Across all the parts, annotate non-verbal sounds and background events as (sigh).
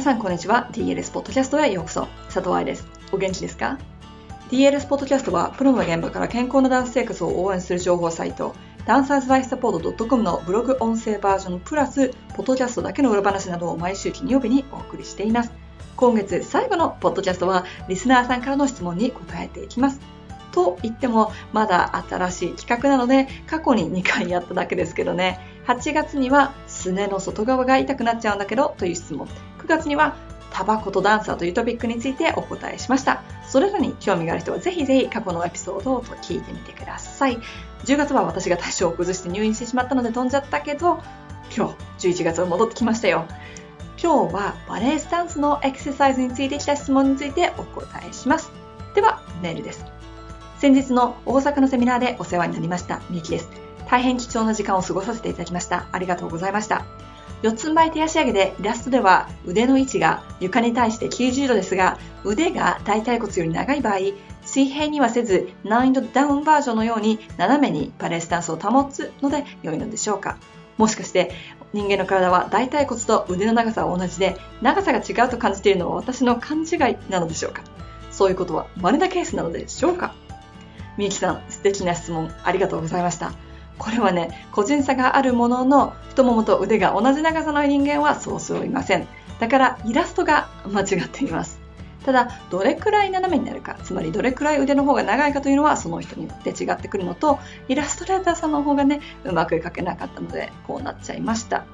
皆さんこんにちは。DLS ポッドキャストへようこそ。佐藤愛です。お元気ですか ?DLS ポッドキャストは、プロの現場から健康なダンス生活を応援する情報サイト、ダンサーズライフサポート .com のブログ音声バージョンプラス、ポッドキャストだけの裏話などを毎週金曜日にお送りしています。今月最後のポッドキャストは、リスナーさんからの質問に答えていきます。と言っても、まだ新しい企画なので、過去に2回やっただけですけどね、8月には、すねの外側が痛くなっちゃうんだけど、という質問。9月には、タバコとダンサーというトピックについてお答えしました。それらに興味がある人はぜひぜひ過去のエピソードを聞いてみてください。10月は私が体調を崩して入院してしまったので飛んじゃったけど、今日11月は戻ってきましたよ。今日はバレエスタンスのエクササイズについてきた質問についてお答えします。では、メールです。先日の大阪のセミナーでお世話になりました、みゆきです。大変貴重な時間を過ごさせていただきました。ありがとうございました。四つん這い手足上げでイラストでは腕の位置が床に対して90度ですが、腕が大腿骨より長い場合、水平にはせず難易度ダウンバージョンのように斜めにパレスタンスを保つので良いのでしょうか。もしかして人間の体は大腿骨と腕の長さは同じで長さが違うと感じているのは私の勘違いなのでしょうか。そういうことは稀なケースなのでしょうか。みゆきさん、素敵な質問ありがとうございました。これはね、個人差があるものの、太ももと腕が同じ長さの人間はそうそういません。だからイラストが間違っています。ただ、どれくらい斜めになるか、つまりどれくらい腕の方が長いかというのはその人によって違ってくるのと、イラストレーターさんの方がね、うまく描けなかったので、こうなっちゃいました。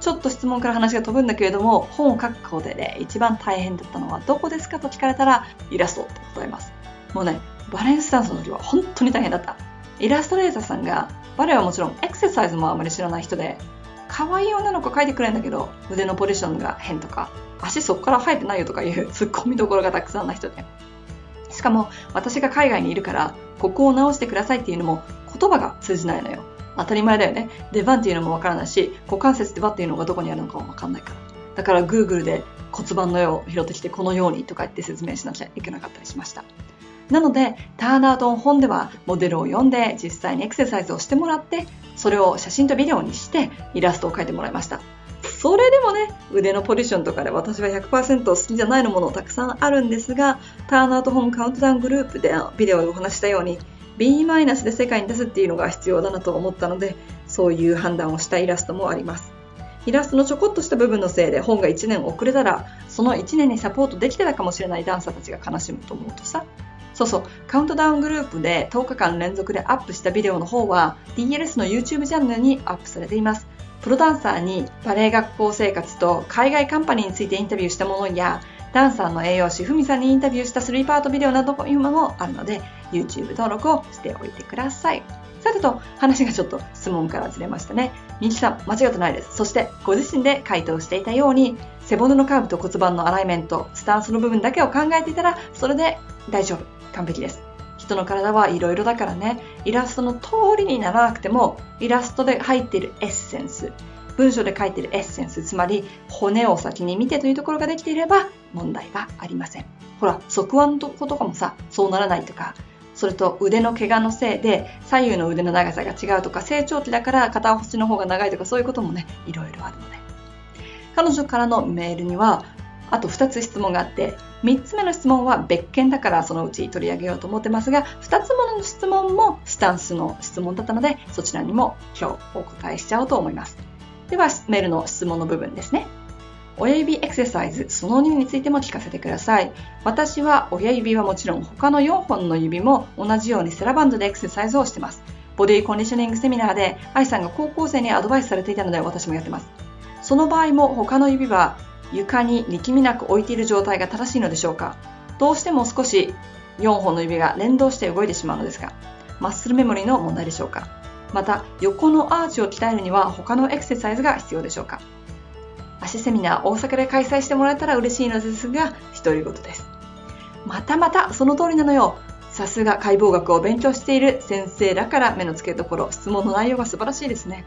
ちょっと質問から話が飛ぶんだけれども、本を書く工程でね一番大変だったのはどこですかと聞かれたら、イラストって答えます。もうね、バレンスダンスの時は本当に大変だった。イラストレーターさんが、バレエはもちろんエクササイズもあまり知らない人で、可愛い女の子描いてくれるんだけど、腕のポジションが変とか、足そこから生えてないよとかいう (laughs) ツッコミどころがたくさんな人で。しかも、私が海外にいるから、ここを直してくださいっていうのも言葉が通じないのよ。当たり前だよね。出番っていうのもわからないし、股関節ってばっていうのがどこにあるのかもわかんないから。だから Google で骨盤の絵を拾ってきてこのようにとか言って説明しなきゃいけなかったりしました。なので、ターナートン本ではモデルを読んで実際にエクササイズをしてもらって、それを写真とビデオにしてイラストを描いてもらいました。それでもね、腕のポジションとかで私は100%好きじゃないのものたくさんあるんですが、ターナート本カウントダウングループでビデオでお話したように、B マイナスで世界に出すっていうのが必要だなと思ったので、そういう判断をしたイラストもあります。イラストのちょこっとした部分のせいで本が1年遅れたら、その1年にサポートできてたかもしれないダンサーたちが悲しむと思うとさ、そうそう、カウントダウングループで10日間連続でアップしたビデオの方は DLS の YouTube チャンネルにアップされています。プロダンサーにバレエ学校生活と海外カンパニーについてインタビューしたものや、ダンサーの栄養士ふみさんにインタビューした3パートビデオなどいうものもあるので、YouTube 登録をしておいてください。さてと、話がちょっと質問からずれましたね。みきさん、間違ってないです。そして、ご自身で回答していたように、背骨のカーブと骨盤のアライメント、スタンスの部分だけを考えていたら、それで大丈夫。完璧です。人の体はいろいろだからね、イラストの通りにならなくても、イラストで入っているエッセンス、文章で書いているエッセンス、つまり骨を先に見てというところができていれば問題はありません。ほら、側腕の子とかもさ、そうならないとか、それと腕の怪我のせいで左右の腕の長さが違うとか、成長期だから片星の方が長いとか、そういうこともね、いろいろあるので。彼女からのメールには、あと2つ質問があって、3つ目の質問は別件だからそのうち取り上げようと思ってますが、2つ目の質問もスタンスの質問だったので、そちらにも今日お答えしちゃおうと思います。では、メールの質問の部分ですね。親指エクササイズその2についても聞かせてください。私は親指はもちろん他の4本の指も同じようにセラバンドでエクササイズをしてます。ボディコンディショニングセミナーで愛さんが高校生にアドバイスされていたので私もやってます。その場合も他の指は床に力みなく置いている状態が正しいのでしょうか？どうしても少し4本の指が連動して動いてしまうのですが、マッスルメモリーの問題でしょうか？また、横のアーチを鍛えるには他のエクササイズが必要でしょうか？足セミナー大阪で開催してもらえたら嬉しいのですが、独り言です。またまたその通りなのよ。さすが解剖学を勉強している先生だから目の付けどころ、質問の内容が素晴らしいですね。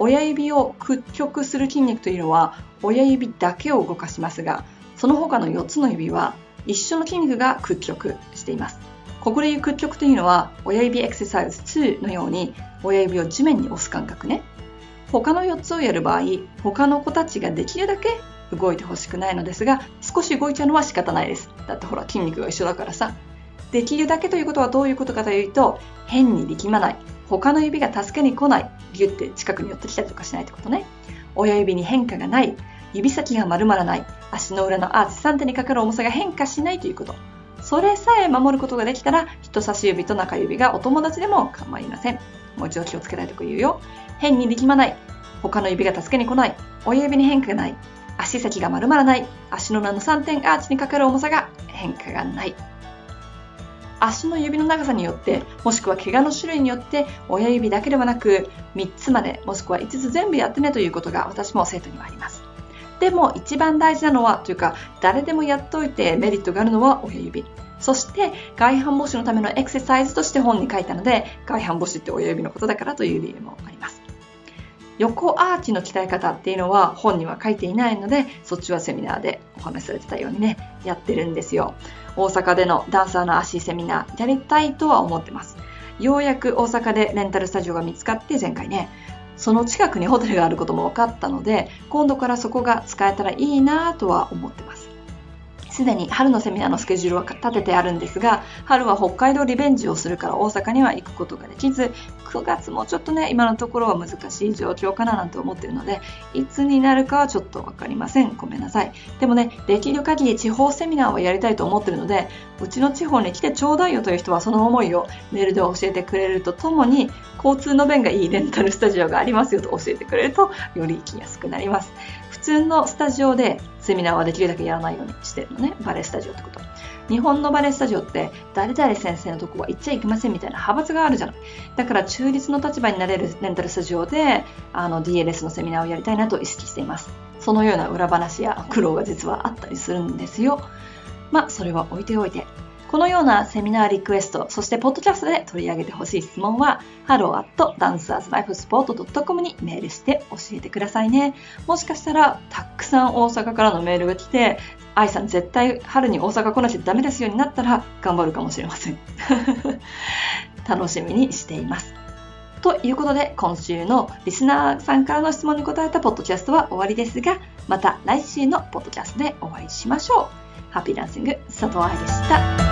親指を屈曲する筋肉というのは親指だけを動かしますが、その他の4つの指は一緒の筋肉が屈曲しています。ここでいう屈曲というのは親指エクササイズ2のように親指を地面に押す感覚ね。他の4つをやる場合、他の子たちができるだけ動いてほしくないのですが、少し動いちゃうのは仕方ないです。だってほら、筋肉が一緒だからさ。できるだけということはどういうことかというと、変に力まない。他の指が助けに来ない。ギュッて近くに寄ってきたりとかしないってことね。親指に変化がない。指先が丸まらない。足の裏のアーチ3点にかかる重さが変化しないということ。それさえ守ることができたら、人差し指と中指がお友達でも構いません。もう一度気をつけたいとこ言うよ。変に力まない。他の指が助けに来ない。親指に変化がない。足先が丸まらない。足の裏の3点アーチにかかる重さが変化がない。足の指の長さによって、もしくは怪我の種類によって、親指だけではなく、3つまで、もしくは5つ全部やってねということが私も生徒にはあります。でも一番大事なのは、というか、誰でもやっといてメリットがあるのは親指。そして、外反母趾のためのエクササイズとして本に書いたので、外反母趾って親指のことだからという理由もあります。横アーチの鍛え方っていうのは本には書いていないので、そっちはセミナーでお話しされてたようにね、やってるんですよ。大阪でのダンサーの足セミナーやりたいとは思ってます。ようやく大阪でレンタルスタジオが見つかって前回ね、その近くにホテルがあることも分かったので、今度からそこが使えたらいいなとは思ってます。すでに春のセミナーのスケジュールは立ててあるんですが、春は北海道リベンジをするから大阪には行くことができず、9月もちょっとね、今のところは難しい状況かななんて思ってるので、いつになるかはちょっとわかりません。ごめんなさい。でもね、できる限り地方セミナーをやりたいと思ってるので、うちの地方に来てちょうだいよという人はその思いをメールで教えてくれるとともに、交通の便がいいレンタルスタジオがありますよと教えてくれると、より行きやすくなります。普通のスタジオでセミナーはできるだけやらないようにしてるのね。バレエスタジオってこと。日本のバレエスタジオって誰々先生のとこは行っちゃいけませんみたいな派閥があるじゃない。だから中立の立場になれるレンタルスタジオであの DLS のセミナーをやりたいなと意識しています。そのような裏話や苦労が実はあったりするんですよ。まあ、それは置いておいて。このようなセミナーリクエスト、そしてポッドキャストで取り上げてほしい質問は、hello.dancerslifesport.com にメールして教えてくださいね。もしかしたら、たくさん大阪からのメールが来て、愛さん絶対春に大阪来なきゃダメですよになったら頑張るかもしれません。(laughs) 楽しみにしています。ということで、今週のリスナーさんからの質問に答えたポッドキャストは終わりですが、また来週のポッドキャストでお会いしましょう。ハッピーダンシング佐藤愛でした。